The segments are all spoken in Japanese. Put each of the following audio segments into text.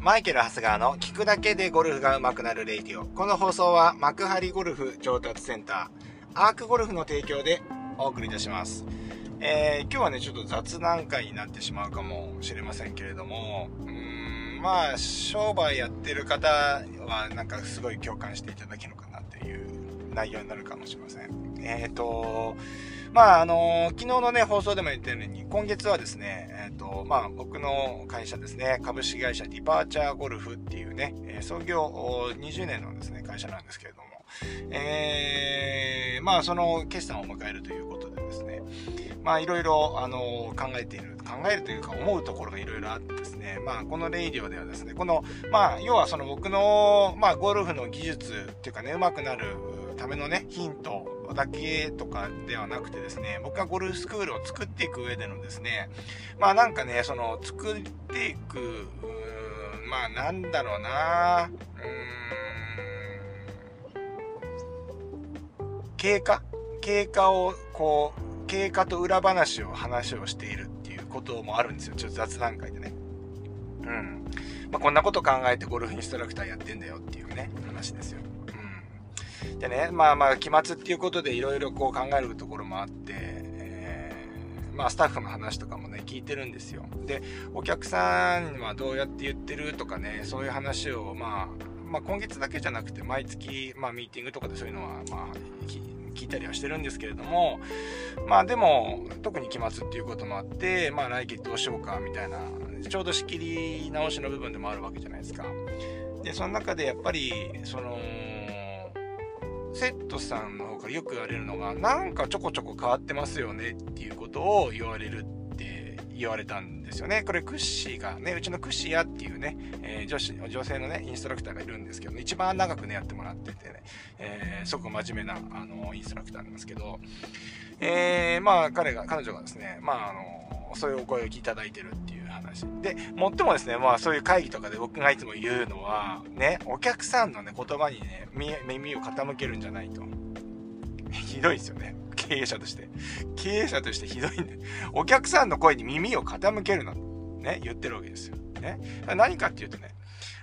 マイケル・ハスガーの聞くだけでゴルフが上手くなるレイディオ。この放送は幕張ゴルフ上達センター、アークゴルフの提供でお送りいたします。えー、今日はね、ちょっと雑談会になってしまうかもしれませんけれども、うーん、まあ、商売やってる方はなんかすごい共感していただけるのかなっていう内容になるかもしれません。えっ、ー、と、まあ、あのー、昨日のね、放送でも言ったように、今月はですね、えっ、ー、と、まあ、僕の会社ですね、株式会社ディパーチャーゴルフっていうね、え創業20年のですね、会社なんですけれども、えー、まあ、その決算を迎えるということでですね、まあ、いろいろ、あの考えている、考えるというか思うところがいろいろあってですね、まあ、このレイディオではですね、この、まあ、要はその僕の、まあ、ゴルフの技術っていうかね、上手くなるためのね、ヒントだけとかではなくてですね、僕がゴルフスクールを作っていく上でのですね、まあなんかね、その作っていく、まあなんだろうなうーん、経過？経過をこう、経過と裏話を話をしているっていうこともあるんですよ。ちょっと雑談会でね。うん。まあ、こんなこと考えてゴルフインストラクターやってんだよっていうね、話ですよ。でね、まあまあ、期末っていうことでいろいろこう考えるところもあって、えー、まあ、スタッフの話とかもね、聞いてるんですよ。で、お客さんにはどうやって言ってるとかね、そういう話を、まあ、まあ、今月だけじゃなくて、毎月、まあ、ミーティングとかでそういうのは、まあ、聞いたりはしてるんですけれども、まあでも、特に期末っていうこともあって、まあ来月どうしようかみたいな、ちょうど仕切り直しの部分でもあるわけじゃないですか。で、その中でやっぱり、その、セットさんの方からよく言われるのが、なんかちょこちょこ変わってますよねっていうことを言われるって言われたんですよね。これクッシーがね、うちのクッシーやっていうね、えー、女子、女性のね、インストラクターがいるんですけど、一番長くね、やってもらっててね、えー、すごく真面目な、あの、インストラクターなんですけど、えー、まあ彼が、彼女がですね、まああの、そういうお声をいただいてるっていう話。で、もっともですね、まあそういう会議とかで僕がいつも言うのは、ね、お客さんのね、言葉にね、耳を傾けるんじゃないと。ひどいですよね。経営者として。経営者としてひどいんで。お客さんの声に耳を傾けるな。ね、言ってるわけですよ。ね。何かっていうとね、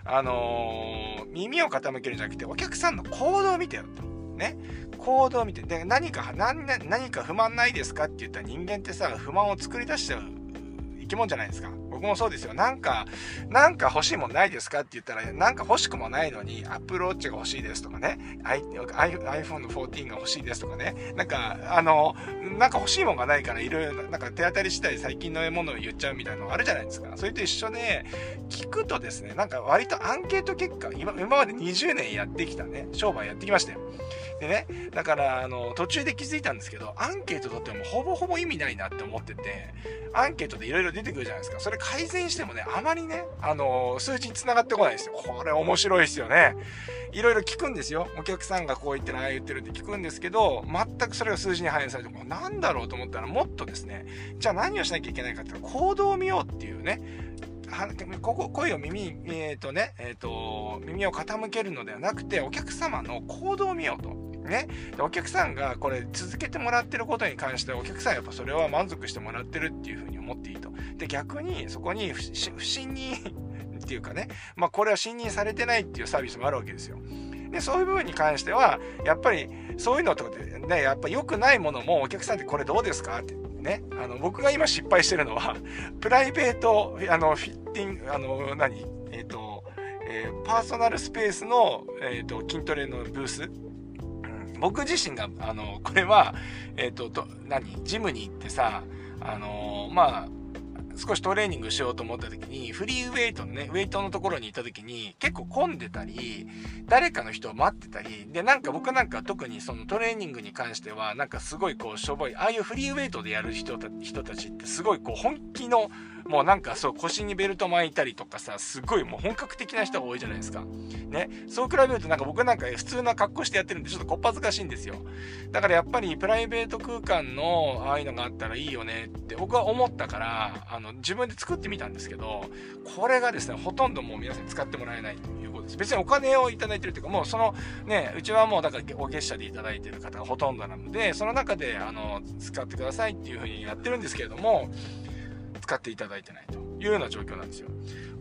あのー、耳を傾けるんじゃなくて、お客さんの行動を見てよと。ね。行動を見て。で、何か、何、何か不満ないですかって言ったら人間ってさ、不満を作り出しちゃう生き物じゃないですか。僕もそうですよ。なんか、なんか欲しいもんないですかって言ったら、なんか欲しくもないのに、アップルウォッチが欲しいですとかね、iPhone の14が欲しいですとかね、なんか、あの、なんか欲しいもんがないから、いろいろ、なんか手当たり次第最近のものを言っちゃうみたいなのがあるじゃないですか。それと一緒で、聞くとですね、なんか割とアンケート結果、今今まで20年やってきたね、商売やってきましたよ。でね、だから、あの、途中で気づいたんですけど、アンケートとってもほぼほぼ意味ないなって思ってて、アンケートでいろいろ出てくるじゃないですか。それ改善してもね、あまりね、あの、数値に繋がってこないですよ。これ面白いですよね。いろいろ聞くんですよ。お客さんがこう言ってる、ああ言ってるって聞くんですけど、全くそれが数字に反映されて、もうなんだろうと思ったら、もっとですね、じゃあ何をしなきゃいけないかっていうと、行動を見ようっていうね、ここ声を耳、えっ、ー、とね、えっ、ー、と、耳を傾けるのではなくて、お客様の行動を見ようと。ね。お客さんがこれ続けてもらってることに関してお客さんやっぱそれは満足してもらってるっていうふうに思っていいと。で、逆にそこに不信任 っていうかね、まあこれは信任されてないっていうサービスもあるわけですよ。で、そういう部分に関しては、やっぱりそういうのとかでね、やっぱ良くないものもお客さんってこれどうですか？ってね、あの、僕が今失敗してるのは、プライベート、あの、フィッティング、あの、何？えっ、ー、と、えー、パーソナルスペースの、えーと筋トレのブース僕自身が、あの、これは、えっ、ー、と、と、何ジムに行ってさ、あの、まあ、少しトレーニングしようと思った時に、フリーウェイトのね、ウェイトのところに行った時に、結構混んでたり、誰かの人を待ってたり、で、なんか僕なんか特にそのトレーニングに関しては、なんかすごいこう、しょぼい、ああいうフリーウェイトでやる人た人たちってすごいこう、本気の、もうなんかそう腰にベルト巻いたりとかさ、すごいもう本格的な人が多いじゃないですか。ね。そう比べるとなんか僕なんか普通な格好してやってるんでちょっとこっぱずかしいんですよ。だからやっぱりプライベート空間のああいうのがあったらいいよねって僕は思ったから、あの自分で作ってみたんですけど、これがですね、ほとんどもう皆さん使ってもらえないということです。別にお金をいただいてるというか、もうそのね、うちはもうだからお月謝でいただいてる方がほとんどなので、その中であの使ってくださいっていうふうにやってるんですけれども、使っていただいてないというような状況なんですよ。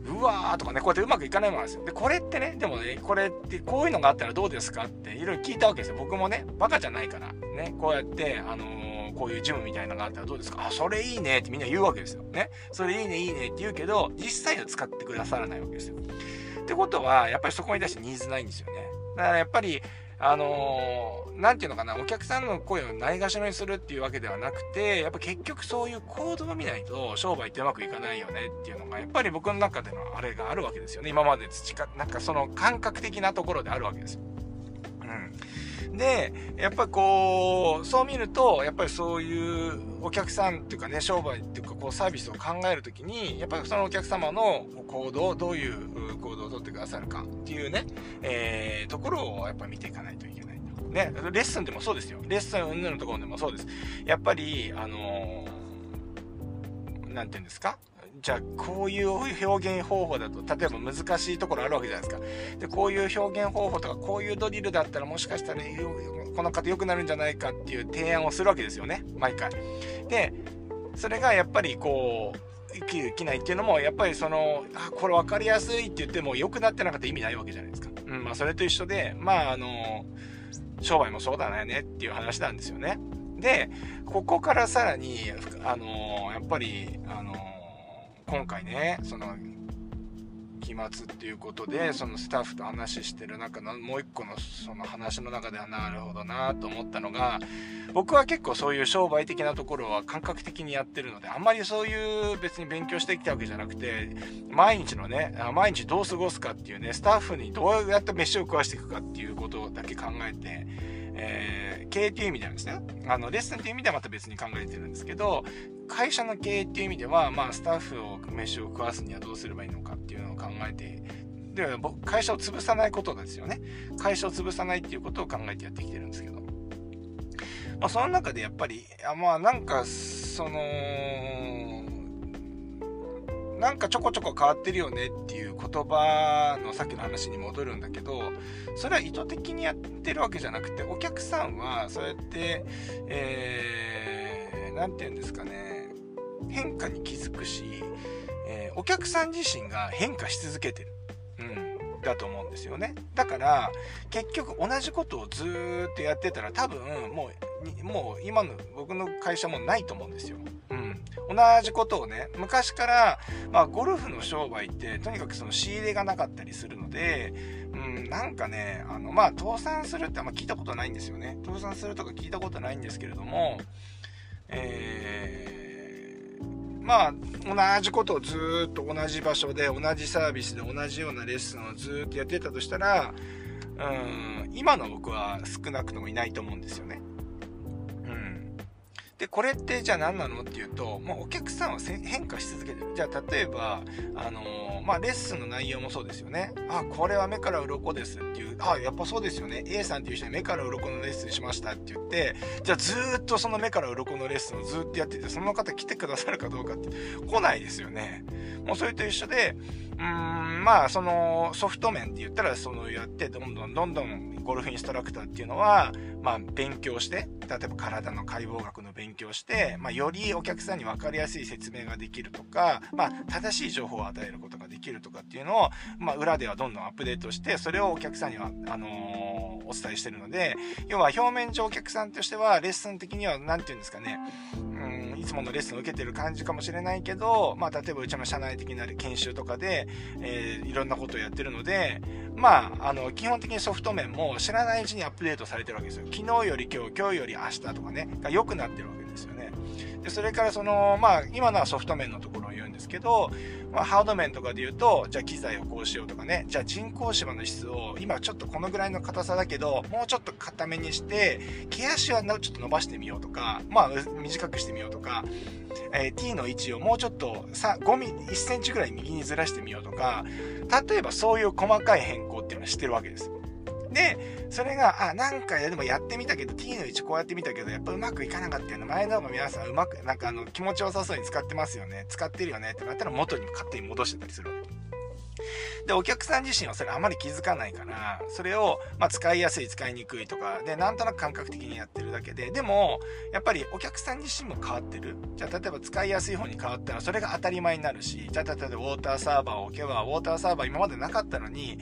うわーとかね、こうやってうまくいかないものなんですよ。で、これってね、でもね、これってこういうのがあったらどうですかっていろいろ聞いたわけですよ。僕もね、バカじゃないから、ね、こうやって、あのー、こういうジムみたいなのがあったらどうですかあ、それいいねってみんな言うわけですよ。ね。それいいね、いいねって言うけど、実際は使ってくださらないわけですよ。ってことは、やっぱりそこに対してニーズないんですよね。だからやっぱり、あのー、ていうのかな、お客さんの声をないがしろにするっていうわけではなくて、やっぱ結局そういう行動を見ないと商売ってうまくいかないよねっていうのが、やっぱり僕の中でのあれがあるわけですよね。今まで培っなんかその感覚的なところであるわけですよ。で、やっぱりこう、そう見ると、やっぱりそういうお客さんっていうかね、商売っていうかこうサービスを考えるときに、やっぱりそのお客様の行動、どういう行動をとってくださるかっていうね、えー、ところをやっぱ見ていかないといけない。ね、レッスンでもそうですよ。レッスン云々のところでもそうです。やっぱり、あのー、なんて言うんですか？じゃあ、こういう表現方法だと、例えば難しいところあるわけじゃないですか。で、こういう表現方法とか、こういうドリルだったらもしかしたら、この方良くなるんじゃないかっていう提案をするわけですよね。毎回。で、それがやっぱりこう、生き生きないっていうのも、やっぱりその、あ、これ分かりやすいって言っても良くなってなかったら意味ないわけじゃないですか。うん、まあそれと一緒で、まああの、商売もそうだねっていう話なんですよね。で、ここからさらに、あの、やっぱり、あの、今回ね、その、期末っていうことでそのスタッフと話してる中のもう一個のその話の中ではなるほどなと思ったのが僕は結構そういう商売的なところは感覚的にやってるのであんまりそういう別に勉強してきたわけじゃなくて毎日のね毎日どう過ごすかっていうねスタッフにどうやって飯を食わしていくかっていうことだけ考えてえー、経営っていう意味ではですね、あの、レッスンっていう意味ではまた別に考えてるんですけど、会社の経営っていう意味では、まあ、スタッフを飯を食わすにはどうすればいいのかっていうのを考えて、で僕、会社を潰さないことですよね。会社を潰さないっていうことを考えてやってきてるんですけど。まあ、その中でやっぱり、あまあ、なんか、その、なんかちょこちょこ変わってるよねっていう言葉のさっきの話に戻るんだけどそれは意図的にやってるわけじゃなくてお客さんはそうやってえー、て言うんですかね変化に気づくし、えー、お客さん自身が変化し続けてる。うんだと思うんですよね。だから、結局同じことをずっとやってたら多分もう、もう今の僕の会社もないと思うんですよ。同じことをね、昔から、まあ、ゴルフの商売って、とにかくその仕入れがなかったりするので、うん、なんかね、あの、まあ、倒産するってあんま聞いたことないんですよね。倒産するとか聞いたことないんですけれども、えー、まあ、同じことをずっと同じ場所で、同じサービスで同じようなレッスンをずっとやってたとしたら、うん、今の僕は少なくともいないと思うんですよね。で、これってじゃあ何なのっていうと、もうお客さんは変化し続けてる。じゃあ例えば、あのー、まあ、レッスンの内容もそうですよね。あ、これは目から鱗ですっていう、あ、やっぱそうですよね。A さんっていう人に目から鱗のレッスンしましたって言って、じゃあずっとその目から鱗のレッスンをずっとやってて、その方来てくださるかどうかって来ないですよね。もうそれと一緒で、うん、まあ、そのソフト面って言ったら、そのやって、どんどんどんどんゴルフインストラクターっていうのは、まあ、勉強して、例えば体の解剖学の勉強して、まあ、よりお客さんに分かりやすい説明ができるとか、まあ、正しい情報を与えることができるとかっていうのを、まあ、裏ではどんどんアップデートして、それをお客さんには、あの、お伝えしてるので、要は表面上お客さんとしては、レッスン的には、何て言うんですかね、うん、いつものレッスンを受けてる感じかもしれないけど、まあ、例えばうちの社内的な研修とかで、えー、いろんなことをやってるので、まあ、あの、基本的にソフト面も知らないうちにアップデートされてるわけですよ。昨日より今日、今日より明日とかね、が良くなってるわけですよね。で、それからその、まあ、今のはソフト面のところですけど、まあ、ハード面とかで言うと、じゃあ機材をこうしようとかね、じゃあ人工芝の質を、今ちょっとこのぐらいの硬さだけど、もうちょっと硬めにして、毛足はちょっと伸ばしてみようとか、まあ、短くしてみようとか、えー、T の位置をもうちょっと5ミリ1センチぐらい右にずらしてみようとか例えばそういう細かい変更っていうのは知ってるわけですで、それが、あ、なんかでもやってみたけど、T の位置こうやってみたけど、やっぱうまくいかなかったよね。前の方が皆さんうまく、なんかあの、気持ちよさそうに使ってますよね。使ってるよねってなったら元に勝手に戻してたりするわけ。で、お客さん自身はそれあまり気づかないから、それを、まあ、使いやすい、使いにくいとか、で、なんとなく感覚的にやってるだけで、でも、やっぱりお客さん自身も変わってる。じゃあ、例えば使いやすい方に変わったら、それが当たり前になるし、じゃあ、例えばウォーターサーバーを置けば、ウォーターサーバー今までなかったのに、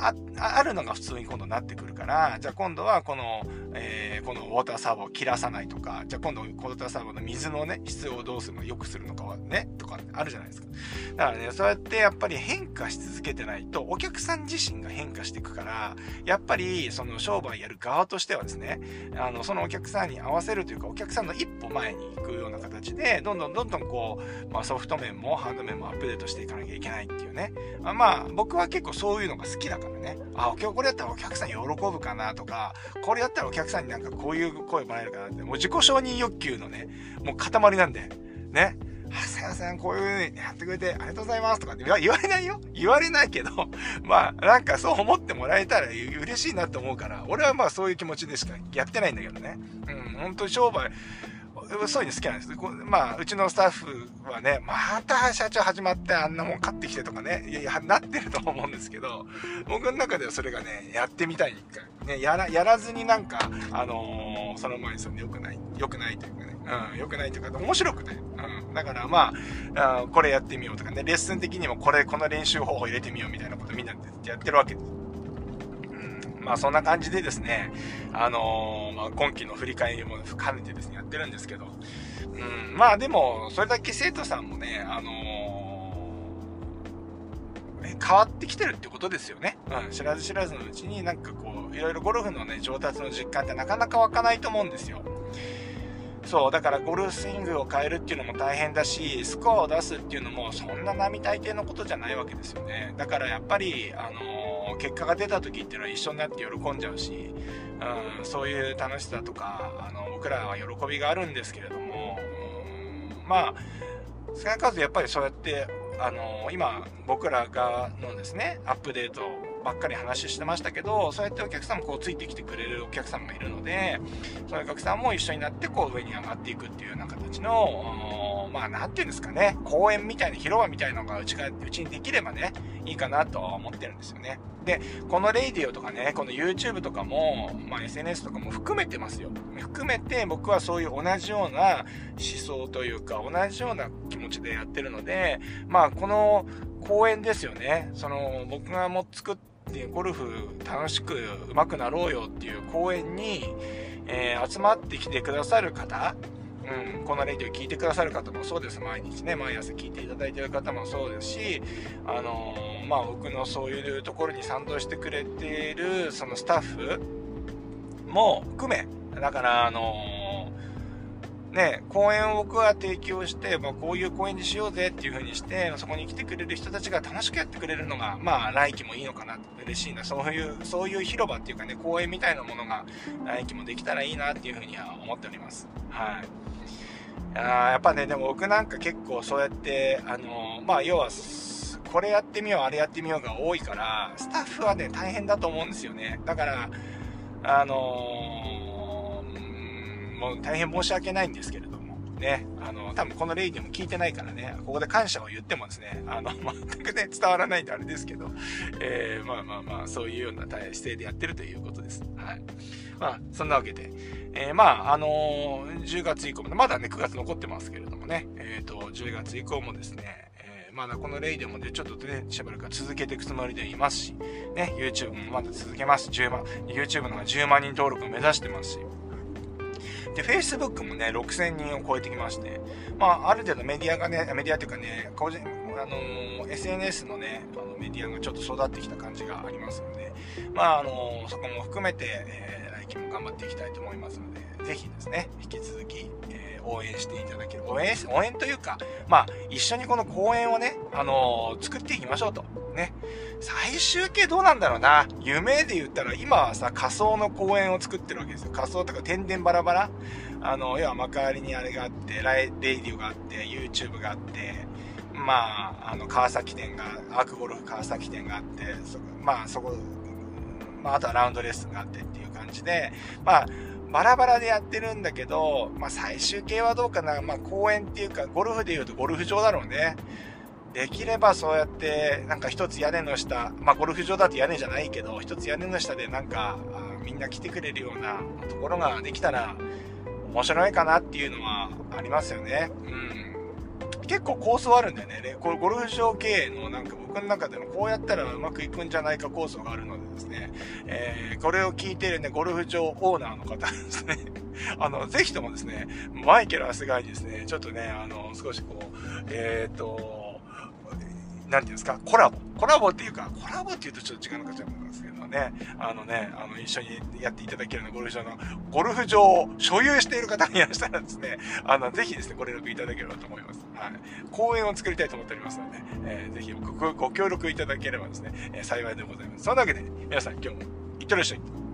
あ、あるのが普通に今度なってくるから、じゃあ今度はこの、えー、このウォーターサーバーを切らさないとか、じゃあ今度ウォーターサーバーの水のね、質をどうするの良くするのかはね、とかあるじゃないですか。だからね、そうやってやっぱり変化し続けてないと、お客さん自身が変化していくから、やっぱりその商売やる側としてはですね、あの、そのお客さんに合わせるというか、お客さんの一歩前に行くような形で、どんどんどんどんこう、まあソフト面もハンド面もアップデートしていかなきゃいけないっていうね。あまあ、僕は結構そういうのが好きだからね。あ、今日これやったらお客さん喜ぶかなとか、これやったらお客さんになんかこういう声もらえるかなって、もう自己承認欲求のね、もう塊なんで、ね。あ、さやさんこういう風にやってくれてありがとうございますとかって言わ れないよ言われないけど、まあなんかそう思ってもらえたら嬉しいなと思うから、俺はまあそういう気持ちでしかやってないんだけどね。うん、本当に商売、そういうの好きなんです。まあ、うちのスタッフはね、また社長始まってあんなもん買ってきてとかね、いやいや、なってると思うんですけど、僕の中ではそれがね、やってみたい一回。ね、やら、やらずになんか、あのー、その前にするの良くない、良くないというかね、うん、良くないというか、面白くて、うん。だからまあ、これやってみようとかね、レッスン的にもこれ、この練習方法入れてみようみたいなことみんなでやってるわけです。まあそんな感じでですね、あのー、まあ、今期の振り返りも兼ねてですね、やってるんですけど、うん、まあでも、それだけ生徒さんもね、あのー、変わってきてるってことですよね。うん、知らず知らずのうちになんかこう、いろいろゴルフのね、上達の実感ってなかなか湧かないと思うんですよ。そう、だからゴルフスイングを変えるっていうのも大変だし、スコアを出すっていうのもそんな並大抵のことじゃないわけですよね。だからやっぱり、あのー、結果が出た時っていうのは一緒になって喜んじゃうし、うん、そういう楽しさとか、あの、僕らは喜びがあるんですけれども、うん、まあ、少なからずやっぱりそうやって、あのー、今、僕らがのですね、アップデートばっかり話してましたけど、そうやってお客さんもこうついてきてくれるお客さんもいるので、そのお客さんも一緒になってこう上に上がっていくっていうような形の、まあなんていうんですかね、公園みたいな広場みたいなのがうちが、うちにできればね、いいかなとは思ってるんですよね。で、このレイディオとかね、この YouTube とかも、まあ SNS とかも含めてますよ。含めて僕はそういう同じような思想というか、同じような気持ちでやってるので、まあこの公園ですよね。その僕がも作ってゴルフ楽しく上手くなろうよっていう公園に、えー、集まってきてくださる方、うん、このレディを聞いてくださる方もそうです。毎日ね、毎朝聞いていただいてる方もそうですし、あのー、まあ僕のそういうところに賛同してくれているそのスタッフも含め、だからあのーね、公園を僕は提供して、まあ、こういう公園にしようぜっていう風にして、そこに来てくれる人たちが楽しくやってくれるのが、まあ、来季もいいのかな、嬉しいな、そういう、そういう広場っていうかね、公園みたいなものが、来季もできたらいいなっていう風には思っております。はい。あやっぱね、でも僕なんか結構そうやって、あのまあ、要は、これやってみよう、あれやってみようが多いから、スタッフはね、大変だと思うんですよね。だから、あのもう大変申し訳ないんですけれども、ね、あの、多分このレイディも聞いてないからね、ここで感謝を言ってもですね、あの、全くね、伝わらないんであれですけど、えー、まあまあまあ、そういうような姿勢でやってるということです。はい。まあ、そんなわけで、えー、まあ、あのー、10月以降も、まだね、9月残ってますけれどもね、えっ、と、10月以降もですね、まだこのレイでもね、ちょっとね、しばらく続けていくつもりでいますし、ね、YouTube もまだ続けます。10万、YouTube の方が10万人登録を目指してますし、で、Facebook もね、6000人を超えてきまして、まあ、ある程度メディアがね、メディアっていうかね、個人、あのー、SNS のね、あのメディアがちょっと育ってきた感じがありますので、まあ、あのー、そこも含めて、えー、来期も頑張っていきたいと思いますので、ぜひですね、引き続き、えー、応援していただける。応援、応援というか、まあ、一緒にこの公演をね、あの、作っていきましょうと。ね。最終形どうなんだろうな。夢で言ったら、今はさ、仮想の公園を作ってるわけですよ。仮想とか天然バラバラ。あの、要は幕張にあれがあって、ライレイディオがあって、YouTube があって、まあ、あの、川崎店が、アークゴルフ川崎店があって、そまあ、そこ、まあ、あとはラウンドレッスンがあってっていう感じで、まあ、バラバラでやってるんだけど、まあ、最終形はどうかな。まあ、公園っていうか、ゴルフで言うとゴルフ場だろうね。できればそうやって、なんか一つ屋根の下、まあゴルフ場だと屋根じゃないけど、一つ屋根の下でなんか、みんな来てくれるようなところができたら、面白いかなっていうのはありますよね。うん。結構構想あるんだよね。これゴルフ場経営のなんか僕の中でもこうやったらうまくいくんじゃないか構想があるのでですね、えー、これを聞いてるね、ゴルフ場オーナーの方ですね、あの、ぜひともですね、マイケル・アスガイにですね、ちょっとね、あの、少しこう、えっ、ー、と、なんていうんですか、コラボ。コラボっていうか、コラボって言うとちょっと違うのかと思いますけどね、あのね、あの、一緒にやっていただけるようなゴルフ場の、ゴルフ場を所有している方がいらしたらですね、あの、ぜひですね、ご連絡いただければと思います。はい。公園を作りたいと思っておりますので、えー、ぜひごご協力いただければですね、えー、幸いでございます。そんなわけで、皆さん今日もいってらっしゃい。